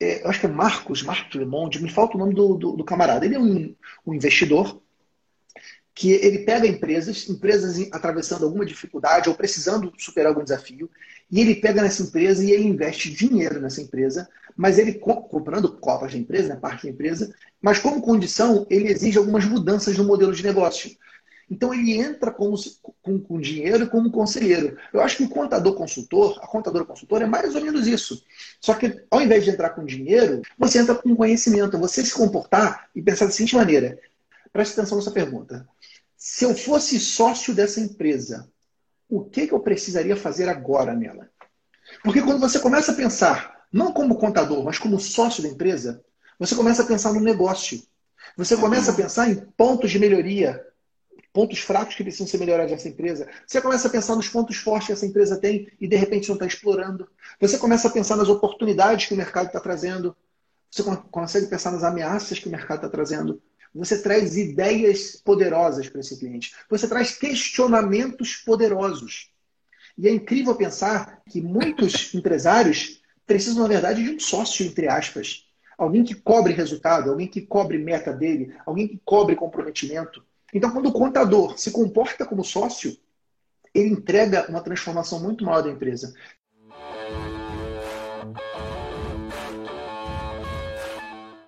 é, eu acho que é Marcos, Marcos Lemonde, me falta o nome do, do, do camarada. Ele é um, um, investidor que ele pega empresas, empresas atravessando alguma dificuldade ou precisando superar algum desafio, e ele pega nessa empresa e ele investe dinheiro nessa empresa, mas ele comprando cotas da empresa, né, parte da empresa, mas como condição ele exige algumas mudanças no modelo de negócio. Então ele entra com, com, com dinheiro como conselheiro. Eu acho que o contador consultor, a contadora consultora é mais ou menos isso. Só que ao invés de entrar com dinheiro, você entra com conhecimento. Você se comportar e pensar da seguinte maneira. Preste atenção nessa pergunta. Se eu fosse sócio dessa empresa, o que, que eu precisaria fazer agora nela? Porque quando você começa a pensar, não como contador, mas como sócio da empresa, você começa a pensar no negócio. Você começa a pensar em pontos de melhoria, pontos fracos que precisam ser melhorados nessa empresa. Você começa a pensar nos pontos fortes que essa empresa tem e de repente não está explorando. Você começa a pensar nas oportunidades que o mercado está trazendo. Você consegue pensar nas ameaças que o mercado está trazendo. Você traz ideias poderosas para esse cliente. Você traz questionamentos poderosos. E é incrível pensar que muitos empresários precisam, na verdade, de um sócio, entre aspas. Alguém que cobre resultado, alguém que cobre meta dele, alguém que cobre comprometimento. Então, quando o contador se comporta como sócio, ele entrega uma transformação muito maior da empresa.